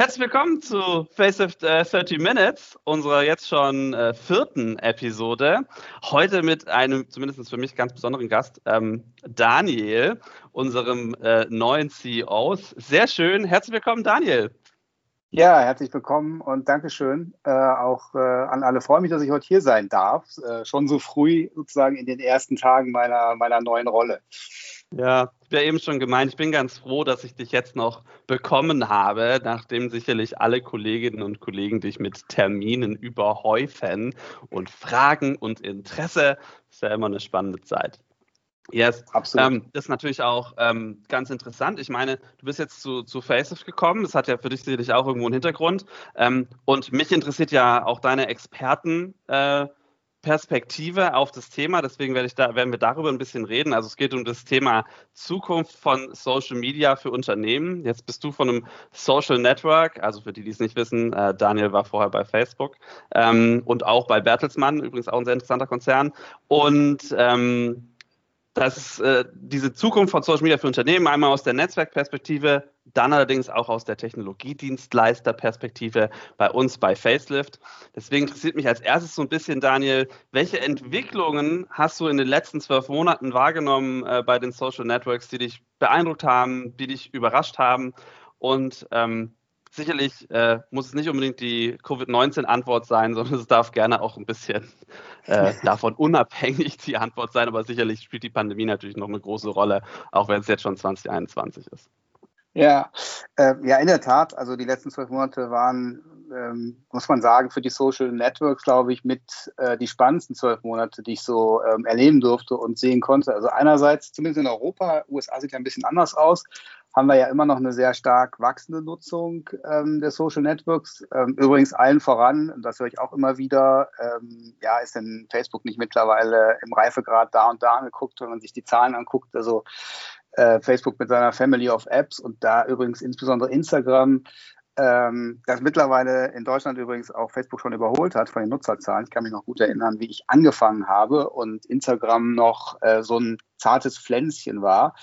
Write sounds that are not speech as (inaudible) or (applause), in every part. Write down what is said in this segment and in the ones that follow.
Herzlich willkommen zu Facelift äh, 30 Minutes, unserer jetzt schon äh, vierten Episode. Heute mit einem, zumindest für mich ganz besonderen Gast, ähm, Daniel, unserem äh, neuen CEO. Sehr schön. Herzlich willkommen, Daniel. Ja, herzlich willkommen und Dankeschön äh, auch äh, an alle. Freue mich, dass ich heute hier sein darf. Äh, schon so früh sozusagen in den ersten Tagen meiner, meiner neuen Rolle. Ja, habe ja eben schon gemeint, ich bin ganz froh, dass ich dich jetzt noch bekommen habe, nachdem sicherlich alle Kolleginnen und Kollegen dich mit Terminen überhäufen und Fragen und Interesse. Das ist ja immer eine spannende Zeit. Yes, absolut. Ähm, das ist natürlich auch ähm, ganz interessant. Ich meine, du bist jetzt zu, zu Facelift gekommen. Das hat ja für dich sicherlich auch irgendwo einen Hintergrund. Ähm, und mich interessiert ja auch deine Experten. Äh, Perspektive auf das Thema. Deswegen werde ich da, werden wir darüber ein bisschen reden. Also es geht um das Thema Zukunft von Social Media für Unternehmen. Jetzt bist du von einem Social Network, also für die, die es nicht wissen, äh, Daniel war vorher bei Facebook ähm, und auch bei Bertelsmann, übrigens auch ein sehr interessanter Konzern. Und ähm, dass äh, diese Zukunft von Social Media für Unternehmen einmal aus der Netzwerkperspektive, dann allerdings auch aus der Technologiedienstleisterperspektive bei uns bei Facelift. Deswegen interessiert mich als erstes so ein bisschen, Daniel, welche Entwicklungen hast du in den letzten zwölf Monaten wahrgenommen äh, bei den Social Networks, die dich beeindruckt haben, die dich überrascht haben? Und ähm, sicherlich äh, muss es nicht unbedingt die Covid-19-Antwort sein, sondern es darf gerne auch ein bisschen äh, (laughs) davon unabhängig die Antwort sein. Aber sicherlich spielt die Pandemie natürlich noch eine große Rolle, auch wenn es jetzt schon 2021 ist. Ja, äh, ja, in der Tat. Also die letzten zwölf Monate waren, ähm, muss man sagen, für die Social Networks, glaube ich, mit äh, die spannendsten zwölf Monate, die ich so ähm, erleben durfte und sehen konnte. Also einerseits, zumindest in Europa, USA sieht ja ein bisschen anders aus, haben wir ja immer noch eine sehr stark wachsende Nutzung ähm, der Social Networks. Ähm, übrigens allen voran, und das höre ich auch immer wieder, ähm, ja, ist denn Facebook nicht mittlerweile im Reifegrad da und da angeguckt, wenn man sich die Zahlen anguckt. Also äh, Facebook mit seiner Family of Apps und da übrigens insbesondere Instagram, ähm, das mittlerweile in Deutschland übrigens auch Facebook schon überholt hat von den Nutzerzahlen. Ich kann mich noch gut erinnern, wie ich angefangen habe und Instagram noch äh, so ein zartes Pflänzchen war.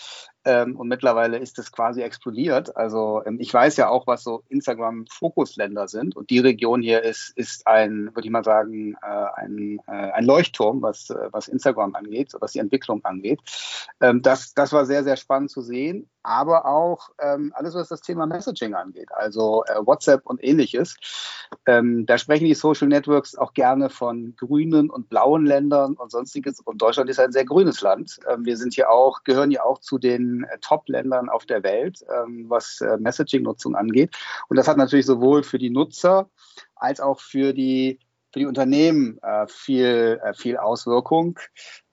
Ähm, und mittlerweile ist es quasi explodiert. Also ähm, ich weiß ja auch, was so Instagram-Fokusländer sind. Und die Region hier ist, ist ein, würde ich mal sagen, äh, ein, äh, ein Leuchtturm, was, äh, was Instagram angeht, was die Entwicklung angeht. Ähm, das, das war sehr, sehr spannend zu sehen. Aber auch ähm, alles, was das Thema Messaging angeht, also äh, WhatsApp und ähnliches. Ähm, da sprechen die Social Networks auch gerne von grünen und blauen Ländern und sonstiges. Und Deutschland ist ein sehr grünes Land. Ähm, wir sind hier auch, gehören ja auch zu den äh, Top-Ländern auf der Welt, ähm, was äh, Messaging-Nutzung angeht. Und das hat natürlich sowohl für die Nutzer als auch für die, für die Unternehmen äh, viel, äh, viel Auswirkung.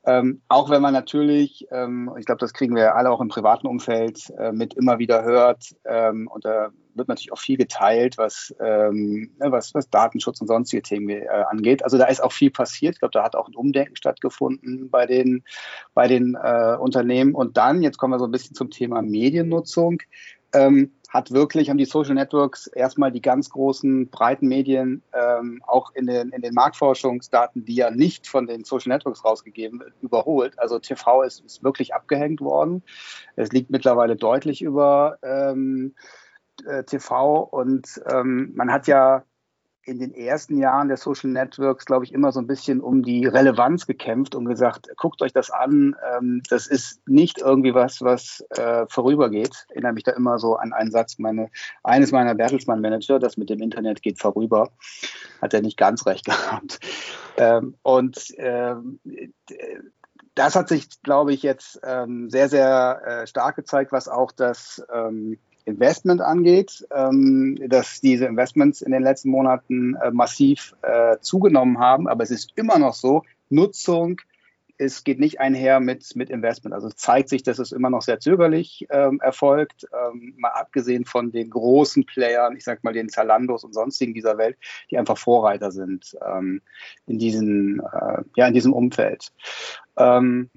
Ähm, auch wenn man natürlich, ähm, ich glaube, das kriegen wir alle auch im privaten Umfeld äh, mit immer wieder hört, ähm, und da wird natürlich auch viel geteilt, was, ähm, ne, was, was Datenschutz und sonstige Themen äh, angeht. Also da ist auch viel passiert. Ich glaube, da hat auch ein Umdenken stattgefunden bei den, bei den äh, Unternehmen. Und dann, jetzt kommen wir so ein bisschen zum Thema Mediennutzung. Ähm, hat wirklich, haben die Social Networks erstmal die ganz großen, breiten Medien ähm, auch in den, in den Marktforschungsdaten, die ja nicht von den Social Networks rausgegeben wird, überholt. Also TV ist, ist wirklich abgehängt worden. Es liegt mittlerweile deutlich über ähm, äh, TV und ähm, man hat ja in den ersten Jahren der Social Networks, glaube ich, immer so ein bisschen um die Relevanz gekämpft und gesagt, guckt euch das an. Ähm, das ist nicht irgendwie was, was äh, vorübergeht. Ich erinnere mich da immer so an einen Satz, meine, eines meiner Bertelsmann-Manager, das mit dem Internet geht vorüber, hat er nicht ganz recht (laughs) gehabt. Ähm, und ähm, das hat sich, glaube ich, jetzt ähm, sehr, sehr äh, stark gezeigt, was auch das ähm, Investment angeht, ähm, dass diese Investments in den letzten Monaten äh, massiv äh, zugenommen haben. Aber es ist immer noch so, Nutzung es geht nicht einher mit, mit Investment. Also zeigt sich, dass es immer noch sehr zögerlich ähm, erfolgt, ähm, mal abgesehen von den großen Playern, ich sag mal den Zalandos und sonstigen dieser Welt, die einfach Vorreiter sind ähm, in, diesen, äh, ja, in diesem Umfeld. Ähm,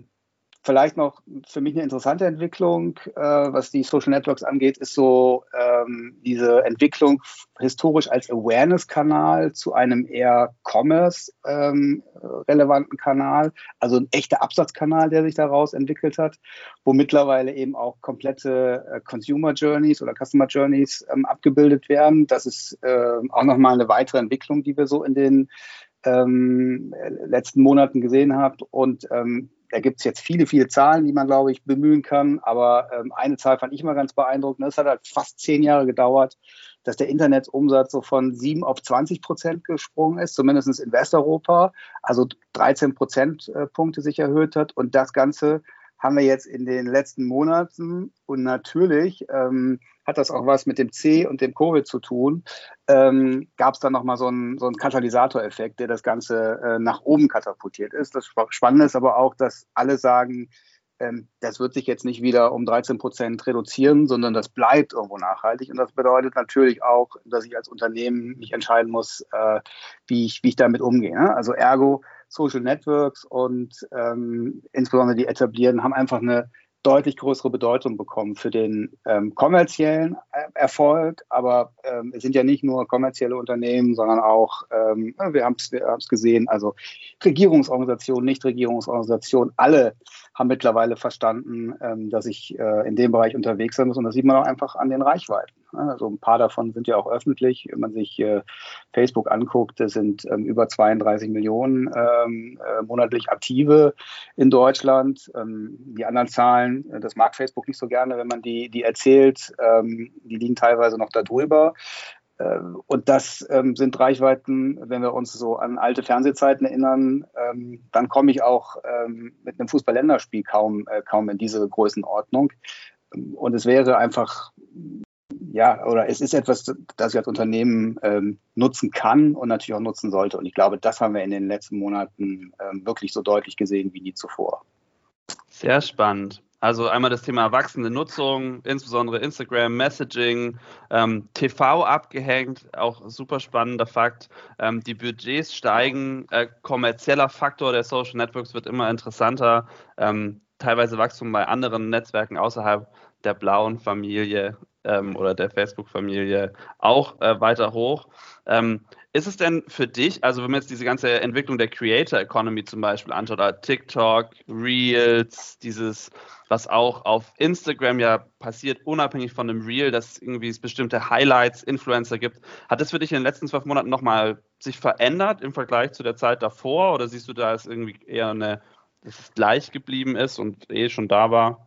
vielleicht noch für mich eine interessante Entwicklung, äh, was die Social Networks angeht, ist so ähm, diese Entwicklung historisch als Awareness-Kanal zu einem eher Commerce-relevanten ähm, Kanal, also ein echter Absatzkanal, der sich daraus entwickelt hat, wo mittlerweile eben auch komplette äh, Consumer Journeys oder Customer Journeys ähm, abgebildet werden. Das ist äh, auch nochmal eine weitere Entwicklung, die wir so in den ähm, letzten Monaten gesehen haben. Und ähm, da gibt es jetzt viele, viele Zahlen, die man, glaube ich, bemühen kann. Aber ähm, eine Zahl fand ich mal ganz beeindruckend. Es hat halt fast zehn Jahre gedauert, dass der Internetumsatz so von 7 auf 20 Prozent gesprungen ist, zumindest in Westeuropa, also 13 Prozentpunkte sich erhöht hat. Und das Ganze haben wir jetzt in den letzten Monaten. Und natürlich ähm, hat das auch was mit dem C und dem Covid zu tun. Ähm, Gab es dann nochmal so einen, so einen Katalysatoreffekt, der das Ganze äh, nach oben katapultiert ist. Das Spannende ist aber auch, dass alle sagen, ähm, das wird sich jetzt nicht wieder um 13 Prozent reduzieren, sondern das bleibt irgendwo nachhaltig. Und das bedeutet natürlich auch, dass ich als Unternehmen mich entscheiden muss, äh, wie, ich, wie ich damit umgehe. Ne? Also ergo, Social Networks und ähm, insbesondere die etablieren haben einfach eine deutlich größere Bedeutung bekommen für den ähm, kommerziellen äh, Erfolg. Aber ähm, es sind ja nicht nur kommerzielle Unternehmen, sondern auch, ähm, wir haben es wir gesehen, also Regierungsorganisationen, Nichtregierungsorganisationen, alle haben mittlerweile verstanden, ähm, dass ich äh, in dem Bereich unterwegs sein muss. Und das sieht man auch einfach an den Reichweiten. Also ein paar davon sind ja auch öffentlich. Wenn man sich äh, Facebook anguckt, das sind ähm, über 32 Millionen ähm, äh, monatlich Aktive in Deutschland. Ähm, die anderen Zahlen, äh, das mag Facebook nicht so gerne, wenn man die, die erzählt, ähm, die liegen teilweise noch darüber. Äh, und das ähm, sind Reichweiten, wenn wir uns so an alte Fernsehzeiten erinnern, ähm, dann komme ich auch ähm, mit einem Fußballländerspiel kaum, äh, kaum in diese Größenordnung. Und es wäre einfach, ja, oder es ist etwas, das ich als Unternehmen ähm, nutzen kann und natürlich auch nutzen sollte. Und ich glaube, das haben wir in den letzten Monaten ähm, wirklich so deutlich gesehen wie nie zuvor. Sehr spannend. Also einmal das Thema wachsende Nutzung, insbesondere Instagram, Messaging, ähm, TV abgehängt, auch super spannender Fakt. Ähm, die Budgets steigen, äh, kommerzieller Faktor der Social Networks wird immer interessanter. Ähm, teilweise Wachstum bei anderen Netzwerken außerhalb der blauen Familie ähm, oder der Facebook-Familie auch äh, weiter hoch. Ist es denn für dich, also wenn man jetzt diese ganze Entwicklung der Creator Economy zum Beispiel anschaut, TikTok, Reels, dieses, was auch auf Instagram ja passiert, unabhängig von dem Reel, dass irgendwie es bestimmte Highlights, Influencer gibt, hat das für dich in den letzten zwölf Monaten nochmal sich verändert im Vergleich zu der Zeit davor oder siehst du da, dass irgendwie eher eine, dass es gleich geblieben ist und eh schon da war?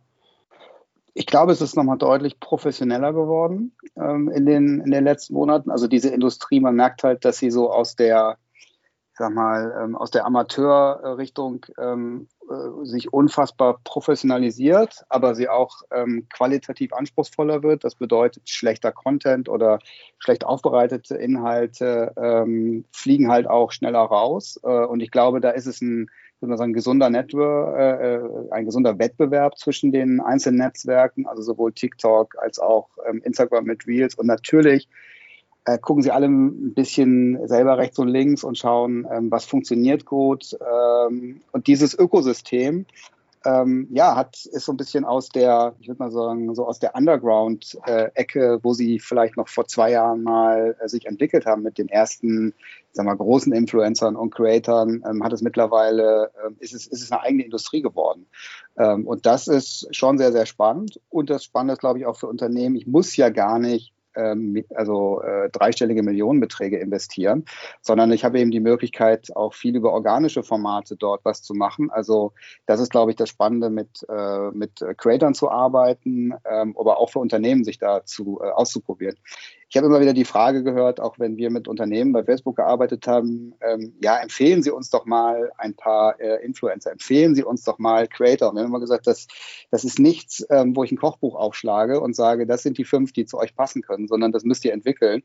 Ich glaube, es ist nochmal deutlich professioneller geworden ähm, in, den, in den letzten Monaten. Also diese Industrie, man merkt halt, dass sie so aus der, ich sag mal, ähm, aus der Amateurrichtung ähm, äh, sich unfassbar professionalisiert, aber sie auch ähm, qualitativ anspruchsvoller wird. Das bedeutet, schlechter Content oder schlecht aufbereitete Inhalte ähm, fliegen halt auch schneller raus. Äh, und ich glaube, da ist es ein würde gesunder Network, äh, äh, ein gesunder Wettbewerb zwischen den einzelnen Netzwerken, also sowohl TikTok als auch ähm, Instagram mit Reels. Und natürlich äh, gucken sie alle ein bisschen selber rechts und links und schauen, ähm, was funktioniert gut. Ähm, und dieses Ökosystem ähm, ja, hat, ist so ein bisschen aus der, ich würde mal sagen, so aus der Underground-Ecke, äh, wo sie vielleicht noch vor zwei Jahren mal äh, sich entwickelt haben mit den ersten, ich sag mal, großen Influencern und Creatoren, ähm, hat es mittlerweile, äh, ist, es, ist es eine eigene Industrie geworden. Ähm, und das ist schon sehr, sehr spannend. Und das Spannende ist, glaube ich, auch für Unternehmen. Ich muss ja gar nicht ähm, also äh, dreistellige Millionenbeträge investieren, sondern ich habe eben die Möglichkeit, auch viel über organische Formate dort was zu machen. Also das ist, glaube ich, das Spannende, mit, äh, mit Creators zu arbeiten, ähm, aber auch für Unternehmen sich da zu, äh, auszuprobieren. Ich habe immer wieder die Frage gehört, auch wenn wir mit Unternehmen bei Facebook gearbeitet haben, ähm, ja, empfehlen Sie uns doch mal ein paar äh, Influencer, empfehlen Sie uns doch mal Creator. Und wir haben immer gesagt, das, das ist nichts, ähm, wo ich ein Kochbuch aufschlage und sage, das sind die fünf, die zu euch passen können, sondern das müsst ihr entwickeln.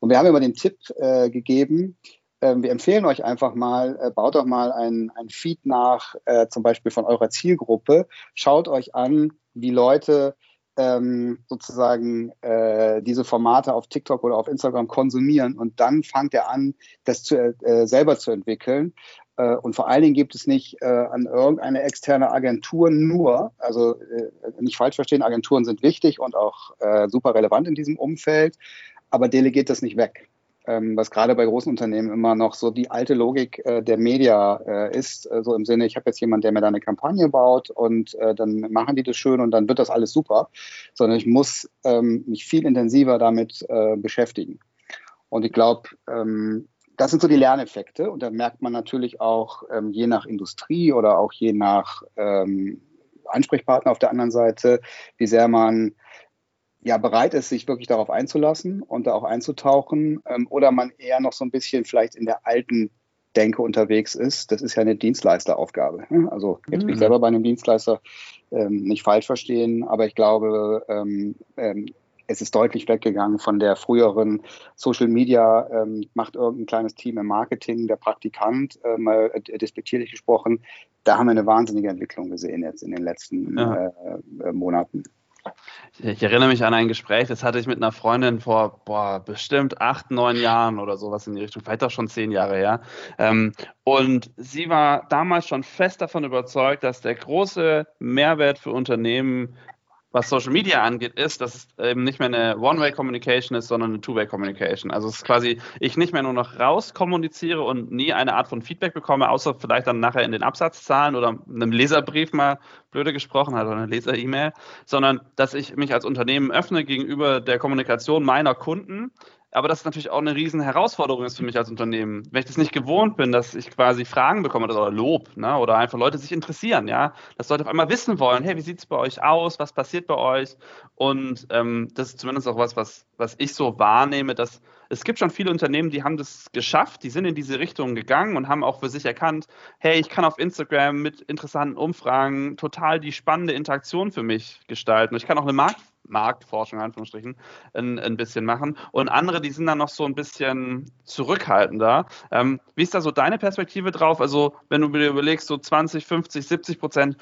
Und wir haben immer den Tipp äh, gegeben, ähm, wir empfehlen euch einfach mal, äh, baut doch mal ein, ein Feed nach, äh, zum Beispiel von eurer Zielgruppe. Schaut euch an, wie Leute ähm, sozusagen äh, diese Formate auf TikTok oder auf Instagram konsumieren und dann fangt er an, das zu, äh, selber zu entwickeln. Äh, und vor allen Dingen gibt es nicht äh, an irgendeine externe Agentur nur, also äh, nicht falsch verstehen, Agenturen sind wichtig und auch äh, super relevant in diesem Umfeld, aber delegiert das nicht weg. Ähm, was gerade bei großen Unternehmen immer noch so die alte Logik äh, der Media äh, ist, so im Sinne, ich habe jetzt jemanden, der mir da eine Kampagne baut und dann machen die das schön und dann wird das alles super, sondern ich muss ähm, mich viel intensiver damit beschäftigen. Und ich glaube, ähm, das sind so die Lerneffekte. Und da merkt man natürlich auch ähm, je nach Industrie oder auch je nach ähm, Ansprechpartner auf der anderen Seite, wie sehr man ja bereit ist, sich wirklich darauf einzulassen und da auch einzutauchen. Ähm, oder man eher noch so ein bisschen vielleicht in der alten Denke unterwegs ist. Das ist ja eine Dienstleisteraufgabe. Ne? Also jetzt mhm. bin ich selber bei einem Dienstleister ähm, nicht falsch verstehen, aber ich glaube, ähm, ähm, es ist deutlich weggegangen von der früheren Social Media, ähm, macht irgendein kleines Team im Marketing, der Praktikant, äh, mal äh, despektierlich gesprochen. Da haben wir eine wahnsinnige Entwicklung gesehen jetzt in den letzten ja. äh, Monaten. Ich erinnere mich an ein Gespräch, das hatte ich mit einer Freundin vor boah, bestimmt acht, neun Jahren oder sowas in die Richtung, vielleicht auch schon zehn Jahre her. Ähm, und sie war damals schon fest davon überzeugt, dass der große Mehrwert für Unternehmen was Social Media angeht, ist, dass es eben nicht mehr eine One-Way-Communication ist, sondern eine Two-Way-Communication. Also es ist quasi, ich nicht mehr nur noch raus kommuniziere und nie eine Art von Feedback bekomme, außer vielleicht dann nachher in den Absatzzahlen oder einem Leserbrief mal blöde gesprochen hat oder eine Leser-E-Mail, sondern dass ich mich als Unternehmen öffne gegenüber der Kommunikation meiner Kunden aber das ist natürlich auch eine riesen Herausforderung ist für mich als Unternehmen. Wenn ich das nicht gewohnt bin, dass ich quasi Fragen bekomme oder Lob, ne? oder einfach Leute sich interessieren, ja, dass Leute auf einmal wissen wollen, hey, wie sieht es bei euch aus, was passiert bei euch? Und ähm, das ist zumindest auch was, was, was ich so wahrnehme, dass es gibt schon viele Unternehmen, die haben das geschafft, die sind in diese Richtung gegangen und haben auch für sich erkannt, hey, ich kann auf Instagram mit interessanten Umfragen total die spannende Interaktion für mich gestalten. Ich kann auch eine Markt Marktforschung, Anführungsstrichen, ein, ein, bisschen machen. Und andere, die sind dann noch so ein bisschen zurückhaltender. Ähm, wie ist da so deine Perspektive drauf? Also, wenn du dir überlegst, so 20, 50, 70 Prozent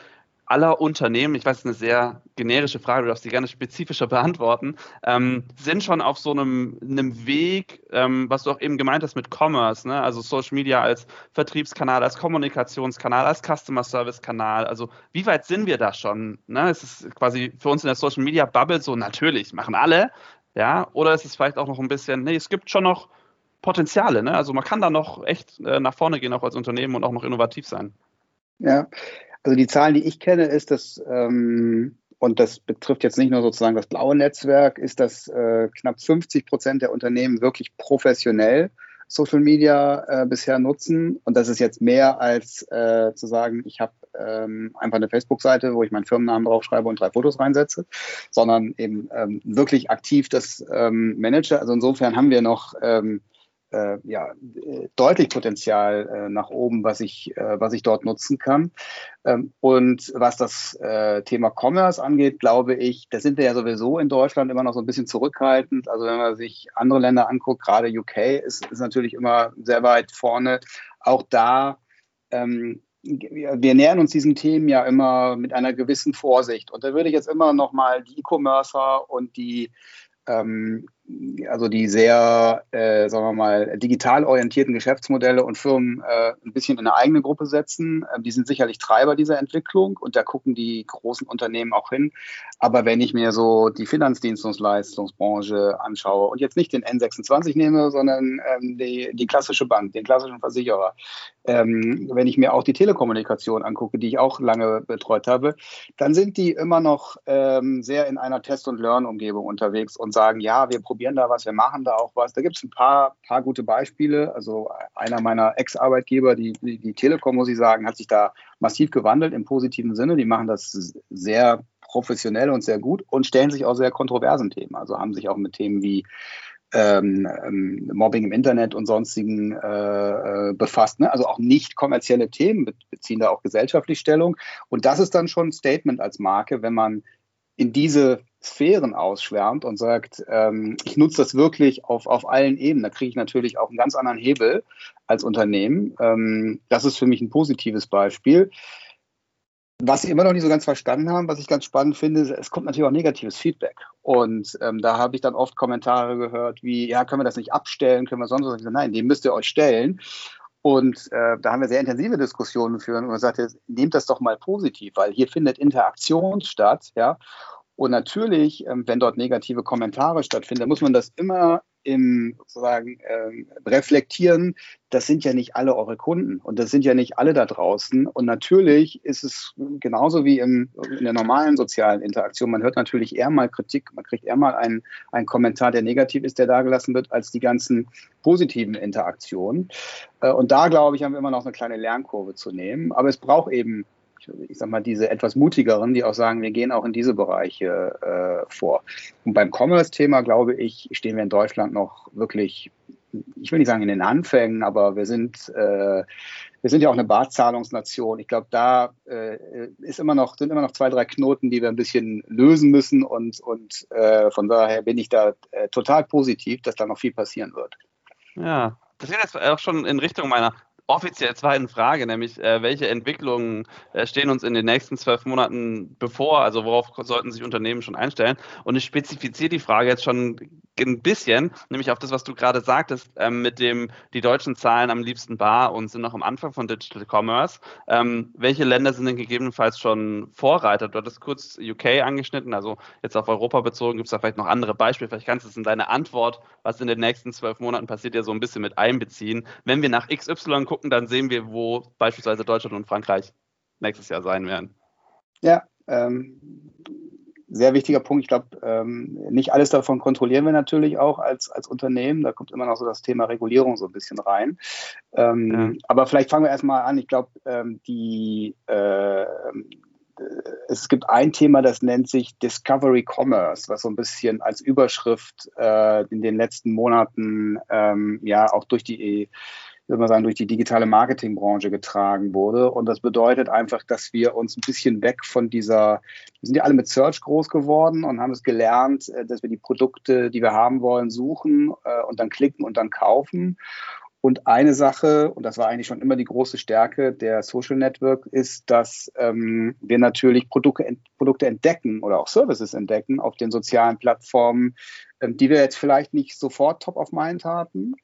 aller Unternehmen, ich weiß, es ist eine sehr generische Frage, du darfst sie gerne spezifischer beantworten, ähm, sind schon auf so einem, einem Weg, ähm, was du auch eben gemeint hast mit Commerce, ne? also Social Media als Vertriebskanal, als Kommunikationskanal, als Customer Service Kanal. Also wie weit sind wir da schon? Ne? Es ist quasi für uns in der Social Media Bubble so natürlich, machen alle, ja, oder ist es vielleicht auch noch ein bisschen, nee, es gibt schon noch Potenziale, ne? also man kann da noch echt äh, nach vorne gehen, auch als Unternehmen und auch noch innovativ sein. Ja, also die Zahlen, die ich kenne, ist, dass, ähm, und das betrifft jetzt nicht nur sozusagen das blaue Netzwerk, ist, dass äh, knapp 50 Prozent der Unternehmen wirklich professionell Social Media äh, bisher nutzen. Und das ist jetzt mehr als äh, zu sagen, ich habe ähm, einfach eine Facebook-Seite, wo ich meinen Firmennamen draufschreibe und drei Fotos reinsetze, sondern eben ähm, wirklich aktiv das ähm, manage. Also insofern haben wir noch ähm, äh, ja, deutlich Potenzial äh, nach oben, was ich, äh, was ich dort nutzen kann. Ähm, und was das äh, Thema Commerce angeht, glaube ich, da sind wir ja sowieso in Deutschland immer noch so ein bisschen zurückhaltend. Also wenn man sich andere Länder anguckt, gerade UK ist, ist natürlich immer sehr weit vorne. Auch da ähm, wir nähern uns diesen Themen ja immer mit einer gewissen Vorsicht. Und da würde ich jetzt immer noch mal die E-Commercer und die ähm, also die sehr, äh, sagen wir mal, digital orientierten Geschäftsmodelle und Firmen äh, ein bisschen in eine eigene Gruppe setzen. Ähm, die sind sicherlich Treiber dieser Entwicklung und da gucken die großen Unternehmen auch hin. Aber wenn ich mir so die Finanzdienstleistungsbranche anschaue und jetzt nicht den N26 nehme, sondern ähm, die, die klassische Bank, den klassischen Versicherer, ähm, wenn ich mir auch die Telekommunikation angucke, die ich auch lange betreut habe, dann sind die immer noch ähm, sehr in einer Test- und Learn-Umgebung unterwegs und sagen, ja, wir probieren da was, wir machen da auch was. Da gibt es ein paar, paar gute Beispiele. Also einer meiner Ex-Arbeitgeber, die, die, die Telekom, muss ich sagen, hat sich da massiv gewandelt im positiven Sinne. Die machen das sehr professionell und sehr gut und stellen sich auch sehr kontroversen Themen. Also haben sich auch mit Themen wie ähm, ähm, Mobbing im Internet und sonstigen äh, äh, befasst. Ne? Also auch nicht kommerzielle Themen beziehen da auch gesellschaftlich Stellung. Und das ist dann schon ein Statement als Marke, wenn man in diese Sphären ausschwärmt und sagt, ähm, ich nutze das wirklich auf, auf allen Ebenen. Da kriege ich natürlich auch einen ganz anderen Hebel als Unternehmen. Ähm, das ist für mich ein positives Beispiel. Was sie immer noch nicht so ganz verstanden haben, was ich ganz spannend finde, es kommt natürlich auch negatives Feedback. Und ähm, da habe ich dann oft Kommentare gehört wie, ja, können wir das nicht abstellen, können wir sonst was? Nein, dem müsst ihr euch stellen. Und äh, da haben wir sehr intensive Diskussionen führen und man sagte, nehmt das doch mal positiv, weil hier findet Interaktion statt, ja. Und natürlich, ähm, wenn dort negative Kommentare stattfinden, muss man das immer im sozusagen äh, reflektieren, das sind ja nicht alle eure Kunden und das sind ja nicht alle da draußen. Und natürlich ist es genauso wie im, in der normalen sozialen Interaktion. Man hört natürlich eher mal Kritik, man kriegt eher mal einen, einen Kommentar, der negativ ist, der da gelassen wird, als die ganzen positiven Interaktionen. Äh, und da, glaube ich, haben wir immer noch eine kleine Lernkurve zu nehmen. Aber es braucht eben ich sag mal, diese etwas mutigeren, die auch sagen, wir gehen auch in diese Bereiche äh, vor. Und beim Commerce-Thema, glaube ich, stehen wir in Deutschland noch wirklich, ich will nicht sagen in den Anfängen, aber wir sind, äh, wir sind ja auch eine Barzahlungsnation. Ich glaube, da äh, ist immer noch, sind immer noch zwei, drei Knoten, die wir ein bisschen lösen müssen. Und, und äh, von daher bin ich da äh, total positiv, dass da noch viel passieren wird. Ja, das geht jetzt auch schon in Richtung meiner offiziell zweiten Frage, nämlich äh, welche Entwicklungen äh, stehen uns in den nächsten zwölf Monaten bevor? Also worauf sollten sich Unternehmen schon einstellen? Und ich spezifiziere die Frage jetzt schon ein bisschen, nämlich auf das, was du gerade sagtest, ähm, mit dem, die deutschen Zahlen am liebsten bar und sind noch am Anfang von Digital Commerce. Ähm, welche Länder sind denn gegebenenfalls schon Vorreiter? Du hattest kurz UK angeschnitten, also jetzt auf Europa bezogen, gibt es da vielleicht noch andere Beispiele? Vielleicht kannst du es in deine Antwort, was in den nächsten zwölf Monaten passiert, ja so ein bisschen mit einbeziehen. Wenn wir nach XY gucken, dann sehen wir, wo beispielsweise Deutschland und Frankreich nächstes Jahr sein werden. Ja, ähm, sehr wichtiger Punkt. Ich glaube, ähm, nicht alles davon kontrollieren wir natürlich auch als, als Unternehmen. Da kommt immer noch so das Thema Regulierung so ein bisschen rein. Ähm, ja. Aber vielleicht fangen wir erstmal an. Ich glaube, ähm, die äh, es gibt ein Thema, das nennt sich Discovery Commerce, was so ein bisschen als Überschrift äh, in den letzten Monaten ähm, ja auch durch die würde man sagen, durch die digitale Marketingbranche getragen wurde. Und das bedeutet einfach, dass wir uns ein bisschen weg von dieser, wir sind ja alle mit Search groß geworden und haben es gelernt, äh, dass wir die Produkte, die wir haben wollen, suchen äh, und dann klicken und dann kaufen. Und eine Sache, und das war eigentlich schon immer die große Stärke der Social Network, ist, dass ähm, wir natürlich Produkte, Produkte entdecken oder auch Services entdecken auf den sozialen Plattformen, ähm, die wir jetzt vielleicht nicht sofort top of mind hatten,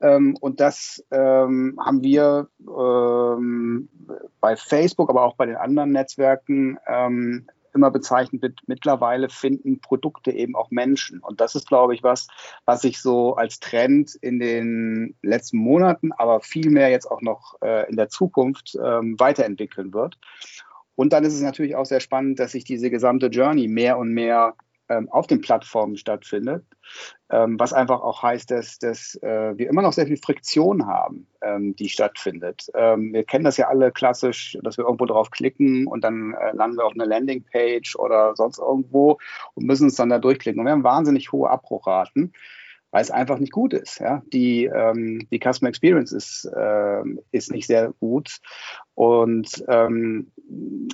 ähm, und das ähm, haben wir ähm, bei Facebook, aber auch bei den anderen Netzwerken ähm, immer bezeichnet mit, mittlerweile finden Produkte eben auch Menschen. Und das ist, glaube ich, was, was sich so als Trend in den letzten Monaten, aber vielmehr jetzt auch noch äh, in der Zukunft ähm, weiterentwickeln wird. Und dann ist es natürlich auch sehr spannend, dass sich diese gesamte Journey mehr und mehr ähm, auf den Plattformen stattfindet, ähm, was einfach auch heißt, dass, dass äh, wir immer noch sehr viel Friktion haben, ähm, die stattfindet. Ähm, wir kennen das ja alle klassisch, dass wir irgendwo drauf klicken und dann äh, landen wir auf einer Landingpage oder sonst irgendwo und müssen uns dann da durchklicken. Und wir haben wahnsinnig hohe Abbruchraten weil es einfach nicht gut ist. Ja? Die, ähm, die Customer Experience ist, äh, ist nicht sehr gut. Und ähm,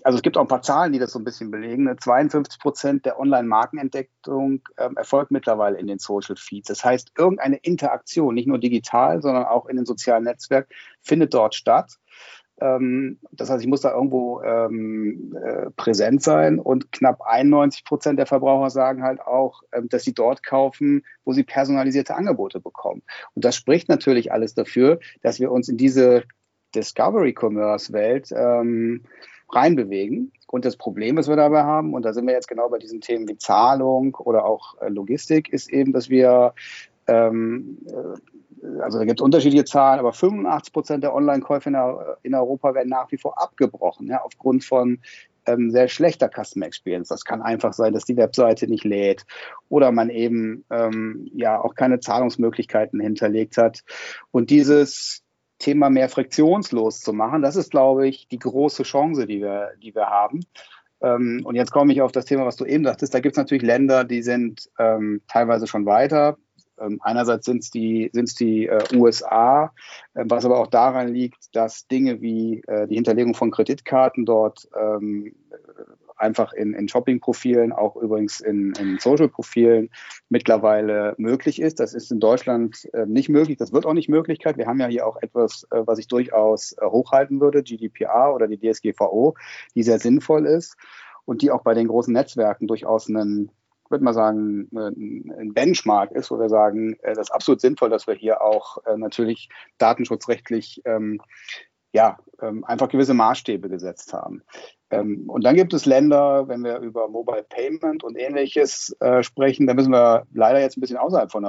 also es gibt auch ein paar Zahlen, die das so ein bisschen belegen. 52 ne? Prozent der Online-Markenentdeckung ähm, erfolgt mittlerweile in den Social Feeds. Das heißt, irgendeine Interaktion, nicht nur digital, sondern auch in den sozialen Netzwerken, findet dort statt. Ähm, das heißt, ich muss da irgendwo ähm, äh, präsent sein und knapp 91 Prozent der Verbraucher sagen halt auch, ähm, dass sie dort kaufen, wo sie personalisierte Angebote bekommen. Und das spricht natürlich alles dafür, dass wir uns in diese Discovery Commerce Welt ähm, reinbewegen. Und das Problem, was wir dabei haben, und da sind wir jetzt genau bei diesen Themen wie Zahlung oder auch äh, Logistik, ist eben, dass wir ähm, äh, also da gibt es unterschiedliche Zahlen, aber 85 Prozent der Online-Käufe in, in, Europa werden nach wie vor abgebrochen, ja, aufgrund von ähm, sehr schlechter Customer Experience. Das kann einfach sein, dass die Webseite nicht lädt oder man eben ähm, ja auch keine Zahlungsmöglichkeiten hinterlegt hat. Und dieses Thema mehr friktionslos zu machen, das ist, glaube ich, die große Chance, die wir, die wir haben. Ähm, und jetzt komme ich auf das Thema, was du eben sagtest. Da gibt es natürlich Länder, die sind ähm, teilweise schon weiter. Ähm, einerseits sind es die, sind's die äh, USA, äh, was aber auch daran liegt, dass Dinge wie äh, die Hinterlegung von Kreditkarten dort ähm, einfach in, in Shopping-Profilen, auch übrigens in, in Social-Profilen mittlerweile möglich ist. Das ist in Deutschland äh, nicht möglich. Das wird auch nicht Möglichkeit. Wir haben ja hier auch etwas, äh, was ich durchaus äh, hochhalten würde, GDPR oder die DSGVO, die sehr sinnvoll ist und die auch bei den großen Netzwerken durchaus einen würde mal sagen, ein Benchmark ist, wo wir sagen, das ist absolut sinnvoll, dass wir hier auch natürlich datenschutzrechtlich ähm, ja, ähm, einfach gewisse Maßstäbe gesetzt haben. Ähm, und dann gibt es Länder, wenn wir über Mobile Payment und ähnliches äh, sprechen, da müssen wir leider jetzt ein bisschen außerhalb von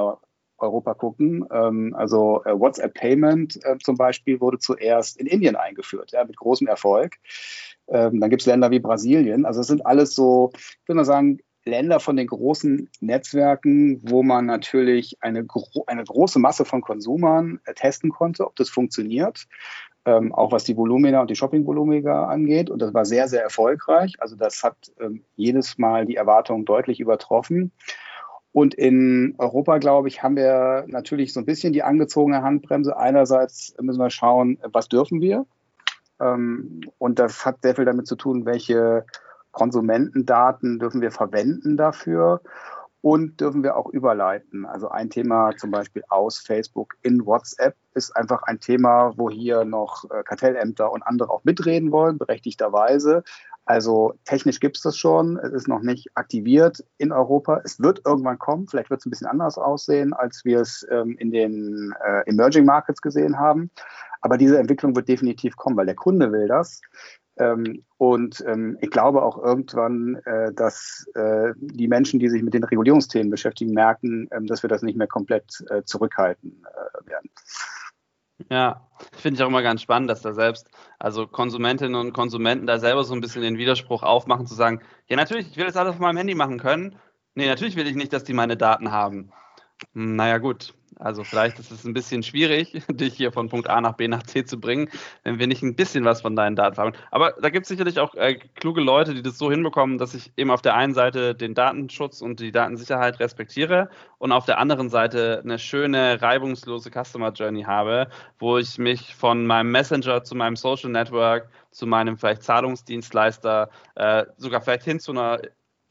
Europa gucken. Also äh, WhatsApp Payment äh, zum Beispiel wurde zuerst in Indien eingeführt, ja, mit großem Erfolg. Dann gibt es Länder wie Brasilien. Also es sind alles so, ich würde mal sagen, Länder von den großen Netzwerken, wo man natürlich eine, gro eine große Masse von Konsumern äh, testen konnte, ob das funktioniert ähm, auch was die Volumina und die Shopping-Volumina angeht. Und das war sehr, sehr erfolgreich. Also das hat ähm, jedes Mal die Erwartungen deutlich übertroffen. Und in Europa, glaube ich, haben wir natürlich so ein bisschen die angezogene Handbremse. Einerseits müssen wir schauen, was dürfen wir? Ähm, und das hat sehr viel damit zu tun, welche Konsumentendaten dürfen wir verwenden dafür und dürfen wir auch überleiten. Also ein Thema zum Beispiel aus Facebook in WhatsApp ist einfach ein Thema, wo hier noch äh, Kartellämter und andere auch mitreden wollen, berechtigterweise. Also technisch gibt es das schon, es ist noch nicht aktiviert in Europa. Es wird irgendwann kommen, vielleicht wird es ein bisschen anders aussehen, als wir es ähm, in den äh, Emerging Markets gesehen haben. Aber diese Entwicklung wird definitiv kommen, weil der Kunde will das. Ähm, und ähm, ich glaube auch irgendwann, äh, dass äh, die Menschen, die sich mit den Regulierungsthemen beschäftigen, merken, ähm, dass wir das nicht mehr komplett äh, zurückhalten äh, werden. Ja, finde ich auch immer ganz spannend, dass da selbst, also Konsumentinnen und Konsumenten da selber so ein bisschen den Widerspruch aufmachen, zu sagen, ja natürlich, ich will das alles auf meinem Handy machen können. Nee, natürlich will ich nicht, dass die meine Daten haben. Naja, gut. Also vielleicht ist es ein bisschen schwierig, (laughs) dich hier von Punkt A nach B nach C zu bringen, wenn wir nicht ein bisschen was von deinen Daten haben. Aber da gibt es sicherlich auch äh, kluge Leute, die das so hinbekommen, dass ich eben auf der einen Seite den Datenschutz und die Datensicherheit respektiere und auf der anderen Seite eine schöne, reibungslose Customer Journey habe, wo ich mich von meinem Messenger zu meinem Social Network zu meinem vielleicht Zahlungsdienstleister, äh, sogar vielleicht hin zu einer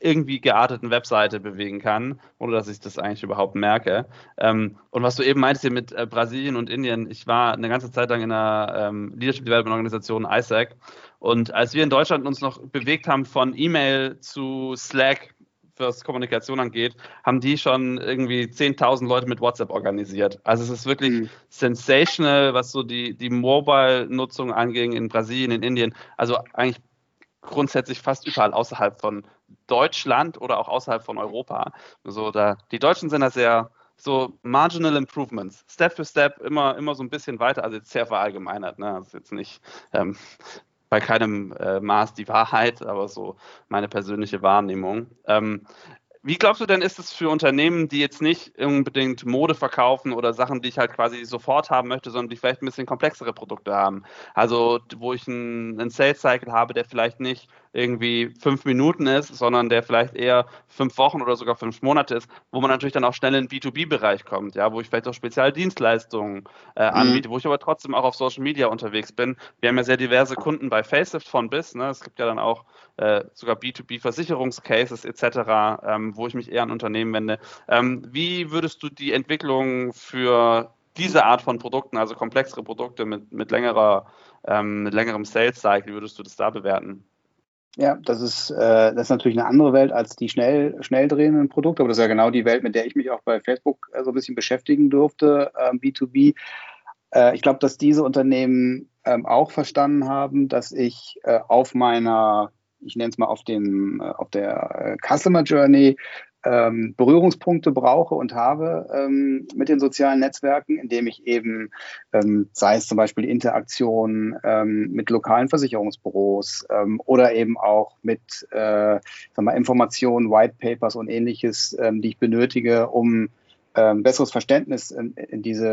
irgendwie gearteten Webseite bewegen kann, ohne dass ich das eigentlich überhaupt merke. Ähm, und was du eben meintest hier mit äh, Brasilien und Indien, ich war eine ganze Zeit lang in einer ähm, Leadership Development Organisation ISAC und als wir in Deutschland uns noch bewegt haben von E-Mail zu Slack, was Kommunikation angeht, haben die schon irgendwie 10.000 Leute mit WhatsApp organisiert. Also es ist wirklich mhm. sensational, was so die, die Mobile-Nutzung anging in Brasilien, in Indien. Also eigentlich grundsätzlich fast überall außerhalb von Deutschland oder auch außerhalb von Europa. Also da, die Deutschen sind da sehr so marginal improvements, Step für Step immer, immer so ein bisschen weiter, also jetzt sehr verallgemeinert, ne? Das ist jetzt nicht ähm, bei keinem äh, Maß die Wahrheit, aber so meine persönliche Wahrnehmung. Ähm, wie glaubst du denn, ist es für Unternehmen, die jetzt nicht unbedingt Mode verkaufen oder Sachen, die ich halt quasi sofort haben möchte, sondern die vielleicht ein bisschen komplexere Produkte haben? Also, wo ich einen, einen Sales Cycle habe, der vielleicht nicht irgendwie fünf Minuten ist, sondern der vielleicht eher fünf Wochen oder sogar fünf Monate ist, wo man natürlich dann auch schnell in den B2B-Bereich kommt, ja, wo ich vielleicht auch Spezialdienstleistungen äh, mhm. anbiete, wo ich aber trotzdem auch auf Social Media unterwegs bin. Wir haben ja sehr diverse Kunden bei Facelift von bis, ne? es gibt ja dann auch äh, sogar B2B-Versicherungscases etc., ähm, wo ich mich eher an Unternehmen wende. Ähm, wie würdest du die Entwicklung für diese Art von Produkten, also komplexere Produkte mit, mit, längerer, ähm, mit längerem Sales-Cycle, würdest du das da bewerten? Ja, das ist, äh, das ist natürlich eine andere Welt als die schnell, schnell drehenden Produkte, aber das ist ja genau die Welt, mit der ich mich auch bei Facebook äh, so ein bisschen beschäftigen durfte, äh, B2B. Äh, ich glaube, dass diese Unternehmen ähm, auch verstanden haben, dass ich äh, auf meiner, ich nenne es mal auf dem, äh, auf der Customer Journey ähm, Berührungspunkte brauche und habe ähm, mit den sozialen Netzwerken, indem ich eben, ähm, sei es zum Beispiel Interaktion ähm, mit lokalen Versicherungsbüros ähm, oder eben auch mit äh, sag mal, Informationen, White Papers und ähnliches, ähm, die ich benötige, um ähm, besseres Verständnis in, in, diese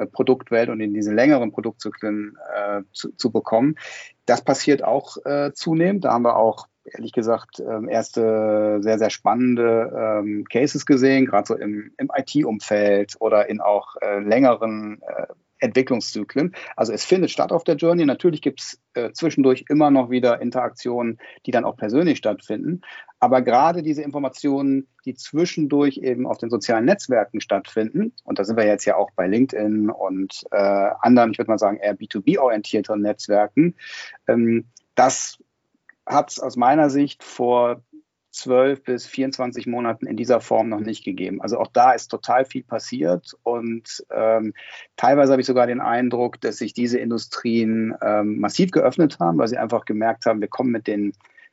äh, Produktwelt und in diese längeren Produktzyklen äh, zu, zu, bekommen. Das passiert auch äh, zunehmend. Da haben wir auch ehrlich gesagt ähm, erste sehr, sehr spannende ähm, Cases gesehen, gerade so im, im IT-Umfeld oder in auch äh, längeren äh, Entwicklungszyklen. Also es findet statt auf der Journey. Natürlich gibt es äh, zwischendurch immer noch wieder Interaktionen, die dann auch persönlich stattfinden. Aber gerade diese Informationen, die zwischendurch eben auf den sozialen Netzwerken stattfinden, und da sind wir jetzt ja auch bei LinkedIn und äh, anderen, ich würde mal sagen, eher B2B-orientierteren Netzwerken, ähm, das hat es aus meiner Sicht vor 12 bis 24 Monaten in dieser Form noch nicht gegeben. Also auch da ist total viel passiert und ähm, teilweise habe ich sogar den Eindruck, dass sich diese Industrien ähm, massiv geöffnet haben, weil sie einfach gemerkt haben, wir kommen mit den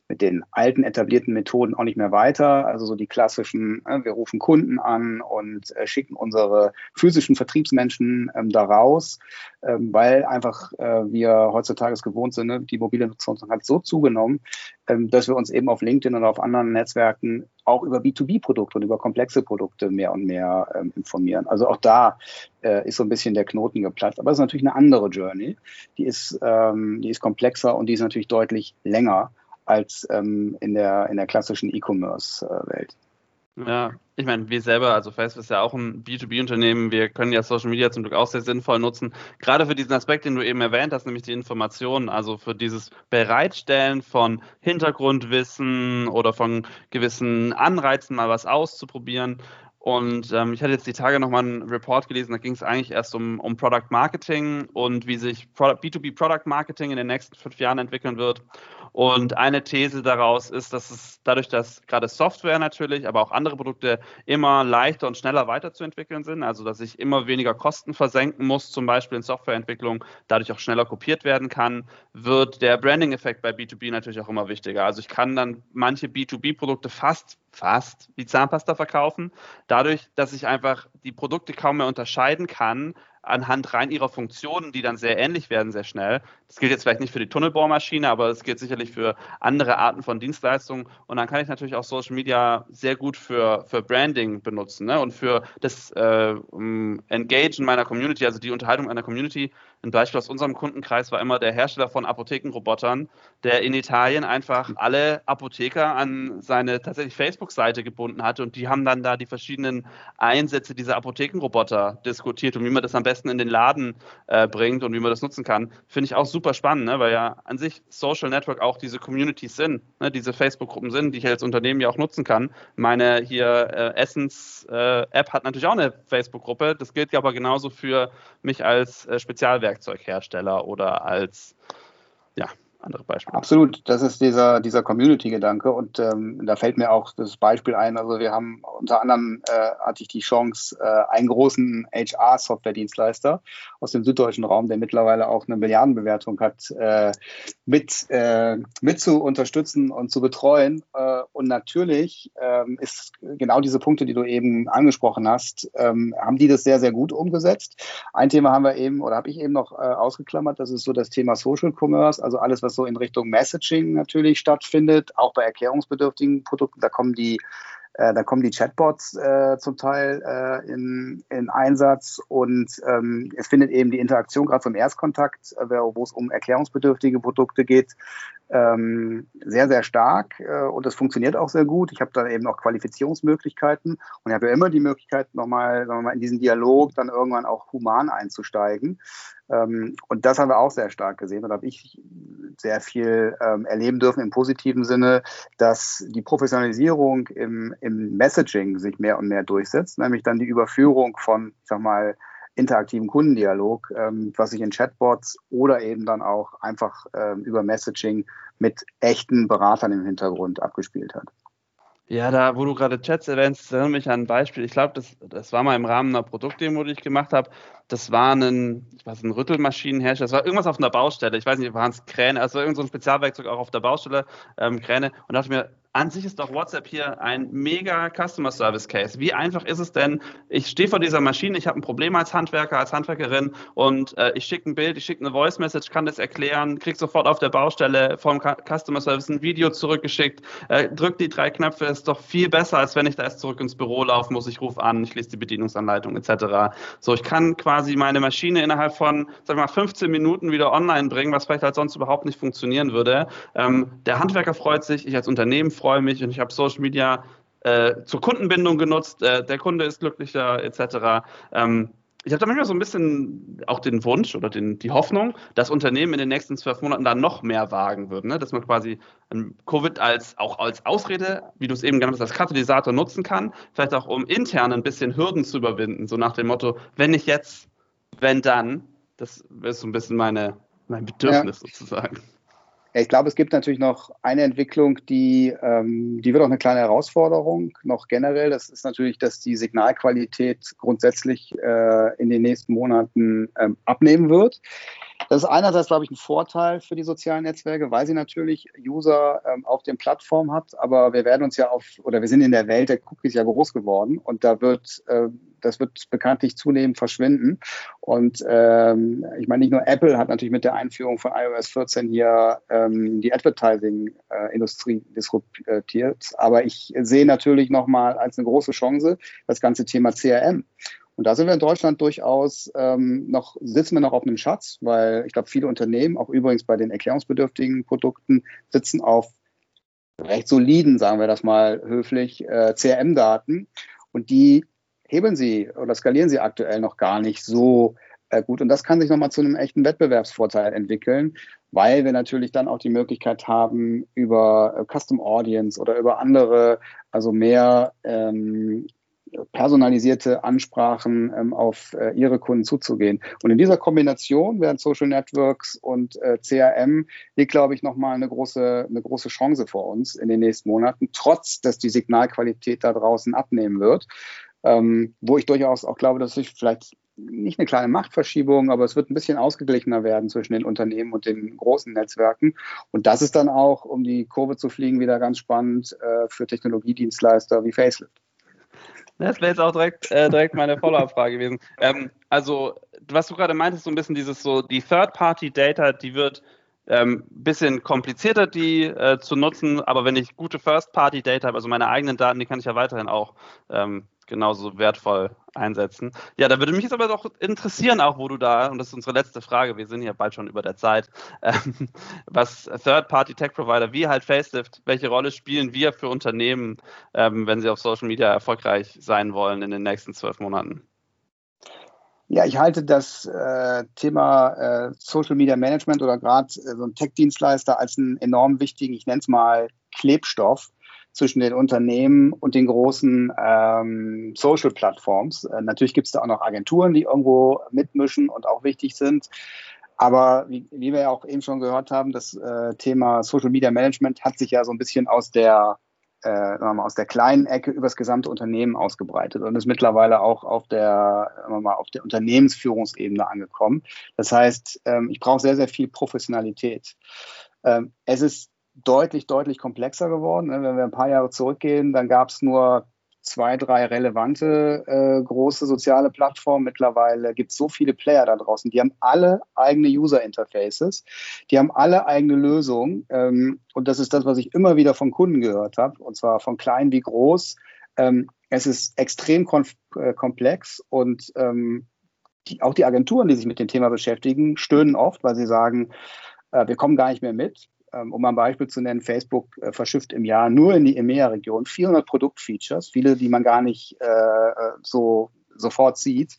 mit den alten etablierten Methoden auch nicht mehr weiter. Also so die klassischen, äh, wir rufen Kunden an und äh, schicken unsere physischen Vertriebsmenschen ähm, da raus, ähm, weil einfach äh, wir heutzutage es gewohnt sind, ne? die mobile Nutzung hat so zugenommen, ähm, dass wir uns eben auf LinkedIn und auf anderen Netzwerken auch über B2B-Produkte und über komplexe Produkte mehr und mehr ähm, informieren. Also auch da äh, ist so ein bisschen der Knoten geplatzt. Aber es ist natürlich eine andere Journey. Die ist, ähm, die ist komplexer und die ist natürlich deutlich länger als ähm, in, der, in der klassischen E-Commerce-Welt. Ja, ich meine, wir selber, also Facebook ist ja auch ein B2B-Unternehmen, wir können ja Social Media zum Glück auch sehr sinnvoll nutzen. Gerade für diesen Aspekt, den du eben erwähnt hast, nämlich die Informationen, also für dieses Bereitstellen von Hintergrundwissen oder von gewissen Anreizen, mal was auszuprobieren. Und ähm, ich hatte jetzt die Tage nochmal einen Report gelesen, da ging es eigentlich erst um, um Product Marketing und wie sich B2B Product Marketing in den nächsten fünf Jahren entwickeln wird. Und eine These daraus ist, dass es dadurch, dass gerade Software natürlich, aber auch andere Produkte immer leichter und schneller weiterzuentwickeln sind, also dass ich immer weniger Kosten versenken muss, zum Beispiel in Softwareentwicklung, dadurch auch schneller kopiert werden kann, wird der Branding-Effekt bei B2B natürlich auch immer wichtiger. Also ich kann dann manche B2B-Produkte fast fast wie Zahnpasta verkaufen, dadurch, dass ich einfach die Produkte kaum mehr unterscheiden kann, anhand rein ihrer Funktionen, die dann sehr ähnlich werden, sehr schnell. Das gilt jetzt vielleicht nicht für die Tunnelbohrmaschine, aber es gilt sicherlich für andere Arten von Dienstleistungen. Und dann kann ich natürlich auch Social Media sehr gut für, für Branding benutzen ne? und für das äh, Engagen meiner Community, also die Unterhaltung einer Community. Ein Beispiel aus unserem Kundenkreis war immer der Hersteller von Apothekenrobotern, der in Italien einfach alle Apotheker an seine tatsächlich Facebook-Seite gebunden hatte und die haben dann da die verschiedenen Einsätze dieser Apothekenroboter diskutiert und wie man das am besten in den Laden äh, bringt und wie man das nutzen kann. Finde ich auch super spannend, ne? weil ja an sich Social Network auch diese Communities sind, ne? diese Facebook-Gruppen sind, die ich als Unternehmen ja auch nutzen kann. Meine hier äh, Essence-App äh, hat natürlich auch eine Facebook-Gruppe. Das gilt ja aber genauso für mich als äh, Spezialwerk. Werkzeughersteller oder als ja, andere Beispiele. Absolut, das ist dieser, dieser Community-Gedanke und ähm, da fällt mir auch das Beispiel ein, also wir haben unter anderem, äh, hatte ich die Chance, äh, einen großen HR-Software-Dienstleister aus dem süddeutschen Raum, der mittlerweile auch eine Milliardenbewertung hat, äh, mit, äh, mit zu unterstützen und zu betreuen. Äh, und natürlich ähm, ist genau diese Punkte, die du eben angesprochen hast, ähm, haben die das sehr, sehr gut umgesetzt. Ein Thema haben wir eben oder habe ich eben noch äh, ausgeklammert, das ist so das Thema Social Commerce, also alles, was was so in Richtung Messaging natürlich stattfindet, auch bei erklärungsbedürftigen Produkten. Da kommen die äh, da kommen die Chatbots äh, zum Teil äh, in, in Einsatz und ähm, es findet eben die Interaktion gerade zum Erstkontakt, äh, wo es um erklärungsbedürftige Produkte geht, ähm, sehr, sehr stark äh, und es funktioniert auch sehr gut. Ich habe da eben auch Qualifizierungsmöglichkeiten und habe ja immer die Möglichkeit, nochmal mal in diesen Dialog dann irgendwann auch human einzusteigen. Ähm, und das haben wir auch sehr stark gesehen. Und habe ich sehr viel ähm, erleben dürfen im positiven Sinne, dass die Professionalisierung im, im Messaging sich mehr und mehr durchsetzt, nämlich dann die Überführung von, ich sag mal, interaktiven Kundendialog, ähm, was sich in Chatbots oder eben dann auch einfach ähm, über Messaging mit echten Beratern im Hintergrund abgespielt hat. Ja, da, wo du gerade Chats erwähnst, erinnere mich an ein Beispiel. Ich glaube, das, das war mal im Rahmen einer Produktdemo, die ich gemacht habe. Das war ein, ich weiß, ein Rüttelmaschinenhersteller. Das war irgendwas auf einer Baustelle. Ich weiß nicht, waren es Kräne, also irgendein so Spezialwerkzeug auch auf der Baustelle, ähm, Kräne. Und dachte mir, an sich ist doch WhatsApp hier ein mega Customer Service Case. Wie einfach ist es denn? Ich stehe vor dieser Maschine, ich habe ein Problem als Handwerker, als Handwerkerin und äh, ich schicke ein Bild, ich schicke eine Voice Message, kann das erklären, krieg sofort auf der Baustelle vom Customer Service ein Video zurückgeschickt, äh, drück die drei Knöpfe, ist doch viel besser, als wenn ich da erst zurück ins Büro laufen muss, ich rufe an, ich lese die Bedienungsanleitung etc. So, ich kann quasi meine Maschine innerhalb von, sag mal, 15 Minuten wieder online bringen, was vielleicht halt sonst überhaupt nicht funktionieren würde. Ähm, der Handwerker freut sich, ich als Unternehmen freue mich und ich habe Social Media äh, zur Kundenbindung genutzt, äh, der Kunde ist glücklicher etc. Ähm, ich habe da manchmal so ein bisschen auch den Wunsch oder den, die Hoffnung, dass Unternehmen in den nächsten zwölf Monaten da noch mehr wagen würden, ne? dass man quasi Covid als auch als Ausrede, wie du es eben genannt hast, als Katalysator nutzen kann, vielleicht auch um intern ein bisschen Hürden zu überwinden, so nach dem Motto, wenn nicht jetzt, wenn dann. Das ist so ein bisschen meine, mein Bedürfnis ja. sozusagen. Ich glaube, es gibt natürlich noch eine Entwicklung, die, ähm, die wird auch eine kleine Herausforderung noch generell. Das ist natürlich, dass die Signalqualität grundsätzlich äh, in den nächsten Monaten ähm, abnehmen wird. Das ist einerseits, glaube ich, ein Vorteil für die sozialen Netzwerke, weil sie natürlich User ähm, auf den Plattformen hat. Aber wir werden uns ja auf, oder wir sind in der Welt der Cookies ja groß geworden und da wird, äh, das wird bekanntlich zunehmend verschwinden. Und ähm, ich meine, nicht nur Apple hat natürlich mit der Einführung von iOS 14 hier ähm, die Advertising-Industrie disruptiert. Aber ich sehe natürlich nochmal als eine große Chance das ganze Thema CRM. Und da sind wir in Deutschland durchaus ähm, noch, sitzen wir noch auf einem Schatz, weil ich glaube, viele Unternehmen, auch übrigens bei den erklärungsbedürftigen Produkten, sitzen auf recht soliden, sagen wir das mal höflich, äh, CRM-Daten. Und die hebeln sie oder skalieren sie aktuell noch gar nicht so äh, gut. Und das kann sich nochmal zu einem echten Wettbewerbsvorteil entwickeln, weil wir natürlich dann auch die Möglichkeit haben, über äh, Custom Audience oder über andere, also mehr ähm, personalisierte Ansprachen ähm, auf äh, ihre Kunden zuzugehen. Und in dieser Kombination während Social Networks und äh, CRM liegt, glaube ich, nochmal eine große, eine große Chance vor uns in den nächsten Monaten, trotz dass die Signalqualität da draußen abnehmen wird. Ähm, wo ich durchaus auch glaube, dass sich vielleicht nicht eine kleine Machtverschiebung, aber es wird ein bisschen ausgeglichener werden zwischen den Unternehmen und den großen Netzwerken. Und das ist dann auch, um die Kurve zu fliegen, wieder ganz spannend äh, für Technologiedienstleister wie Facelift. Das wäre jetzt auch direkt, äh, direkt meine Follow-up-Frage gewesen. Ähm, also, was du gerade meintest, so ein bisschen dieses so, die Third-Party-Data, die wird ähm, bisschen komplizierter, die äh, zu nutzen, aber wenn ich gute First-Party-Data habe, also meine eigenen Daten, die kann ich ja weiterhin auch ähm, genauso wertvoll einsetzen. Ja, da würde mich jetzt aber doch interessieren, auch wo du da, und das ist unsere letzte Frage, wir sind ja bald schon über der Zeit, ähm, was Third-Party-Tech-Provider wie halt Facelift, welche Rolle spielen wir für Unternehmen, ähm, wenn sie auf Social Media erfolgreich sein wollen in den nächsten zwölf Monaten? Ja, ich halte das äh, Thema äh, Social Media Management oder gerade äh, so ein Tech-Dienstleister als einen enorm wichtigen, ich nenne es mal Klebstoff zwischen den Unternehmen und den großen ähm, Social-Plattforms. Äh, natürlich gibt es da auch noch Agenturen, die irgendwo mitmischen und auch wichtig sind. Aber wie, wie wir ja auch eben schon gehört haben, das äh, Thema Social Media Management hat sich ja so ein bisschen aus der äh, mal, aus der kleinen Ecke übers gesamte Unternehmen ausgebreitet und ist mittlerweile auch auf der, mal, auf der Unternehmensführungsebene angekommen. Das heißt, ähm, ich brauche sehr, sehr viel Professionalität. Ähm, es ist deutlich, deutlich komplexer geworden. Ne? Wenn wir ein paar Jahre zurückgehen, dann gab es nur zwei, drei relevante äh, große soziale Plattformen. Mittlerweile gibt es so viele Player da draußen, die haben alle eigene User-Interfaces, die haben alle eigene Lösungen. Ähm, und das ist das, was ich immer wieder von Kunden gehört habe, und zwar von klein wie groß. Ähm, es ist extrem äh, komplex und ähm, die, auch die Agenturen, die sich mit dem Thema beschäftigen, stöhnen oft, weil sie sagen, äh, wir kommen gar nicht mehr mit. Ähm, um ein Beispiel zu nennen, Facebook äh, verschifft im Jahr nur in die EMEA-Region 400 Produktfeatures, viele, die man gar nicht äh, äh, so sofort sieht.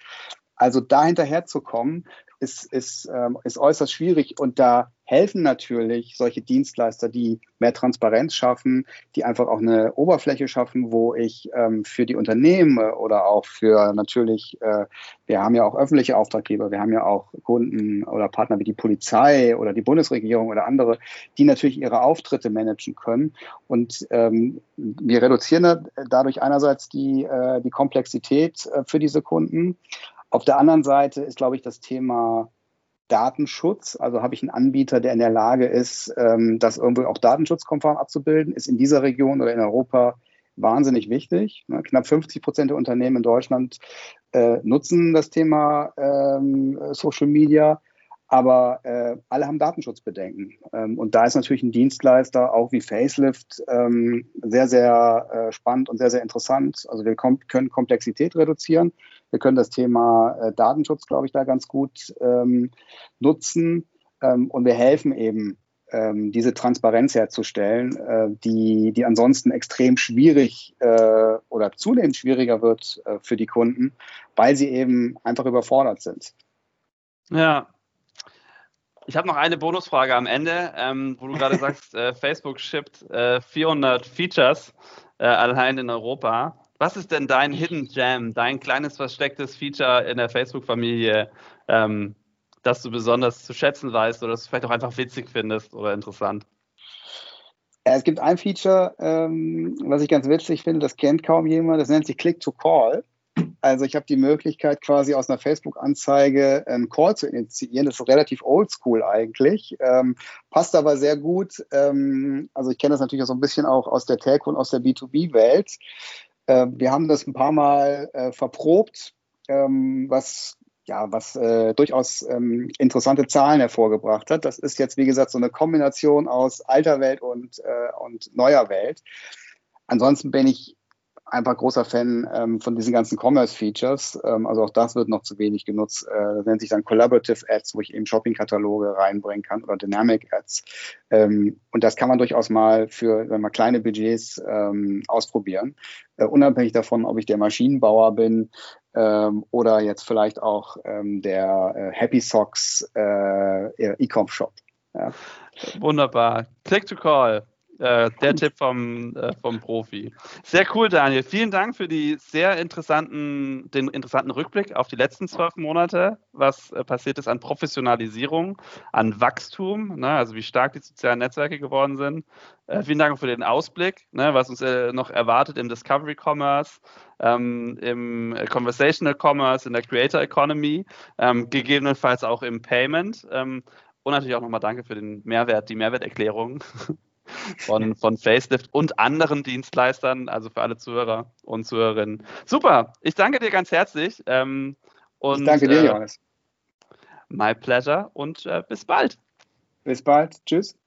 Also da hinterher zu kommen, ist, ist, ähm, ist äußerst schwierig und da helfen natürlich solche Dienstleister, die mehr Transparenz schaffen, die einfach auch eine Oberfläche schaffen, wo ich ähm, für die Unternehmen oder auch für natürlich, äh, wir haben ja auch öffentliche Auftraggeber, wir haben ja auch Kunden oder Partner wie die Polizei oder die Bundesregierung oder andere, die natürlich ihre Auftritte managen können. Und ähm, wir reduzieren dadurch einerseits die, äh, die Komplexität äh, für diese Kunden, auf der anderen Seite ist, glaube ich, das Thema Datenschutz. Also habe ich einen Anbieter, der in der Lage ist, ähm, das irgendwie auch datenschutzkonform abzubilden, ist in dieser Region oder in Europa wahnsinnig wichtig. Ne? Knapp 50 Prozent der Unternehmen in Deutschland äh, nutzen das Thema ähm, Social Media. Aber äh, alle haben Datenschutzbedenken. Ähm, und da ist natürlich ein Dienstleister, auch wie Facelift, ähm, sehr, sehr äh, spannend und sehr, sehr interessant. Also wir kom können Komplexität reduzieren. Wir können das Thema äh, Datenschutz, glaube ich, da ganz gut ähm, nutzen. Ähm, und wir helfen eben, ähm, diese Transparenz herzustellen, äh, die, die ansonsten extrem schwierig äh, oder zunehmend schwieriger wird äh, für die Kunden, weil sie eben einfach überfordert sind. Ja, ich habe noch eine Bonusfrage am Ende, ähm, wo du gerade (laughs) sagst, äh, Facebook shippt äh, 400 Features äh, allein in Europa. Was ist denn dein Hidden Gem, dein kleines verstecktes Feature in der Facebook-Familie, ähm, das du besonders zu schätzen weißt oder das du vielleicht auch einfach witzig findest oder interessant? Es gibt ein Feature, ähm, was ich ganz witzig finde, das kennt kaum jemand, das nennt sich Click to Call. Also ich habe die Möglichkeit, quasi aus einer Facebook-Anzeige einen Call zu initiieren. Das ist relativ oldschool eigentlich, ähm, passt aber sehr gut. Ähm, also ich kenne das natürlich auch so ein bisschen auch aus der Telco und aus der B2B-Welt. Äh, wir haben das ein paar Mal äh, verprobt, ähm, was ja, was äh, durchaus ähm, interessante Zahlen hervorgebracht hat. Das ist jetzt, wie gesagt, so eine Kombination aus alter Welt und, äh, und neuer Welt. Ansonsten bin ich einfach großer Fan ähm, von diesen ganzen Commerce-Features. Ähm, also auch das wird noch zu wenig genutzt. Äh, das nennt sich dann Collaborative Ads, wo ich eben Shopping-Kataloge reinbringen kann oder Dynamic Ads. Ähm, und das kann man durchaus mal für wenn man kleine Budgets ähm, ausprobieren. Äh, unabhängig davon, ob ich der Maschinenbauer bin ähm, oder jetzt vielleicht auch ähm, der äh, Happy Socks äh, E-Com-Shop. Ja. Wunderbar. Click to Call. Äh, der Tipp vom, äh, vom Profi. Sehr cool, Daniel. Vielen Dank für die sehr interessanten, den interessanten Rückblick auf die letzten zwölf Monate, was äh, passiert ist an Professionalisierung, an Wachstum, ne, also wie stark die sozialen Netzwerke geworden sind. Äh, vielen Dank für den Ausblick, ne, was uns äh, noch erwartet im Discovery Commerce, ähm, im Conversational Commerce, in der Creator Economy, ähm, gegebenenfalls auch im Payment. Ähm, und natürlich auch nochmal danke für den Mehrwert, die Mehrwerterklärung. (laughs) von, von Facelift und anderen Dienstleistern, also für alle Zuhörer und Zuhörerinnen. Super, ich danke dir ganz herzlich. Ähm, und, ich danke dir, äh, Johannes. My pleasure und äh, bis bald. Bis bald. Tschüss.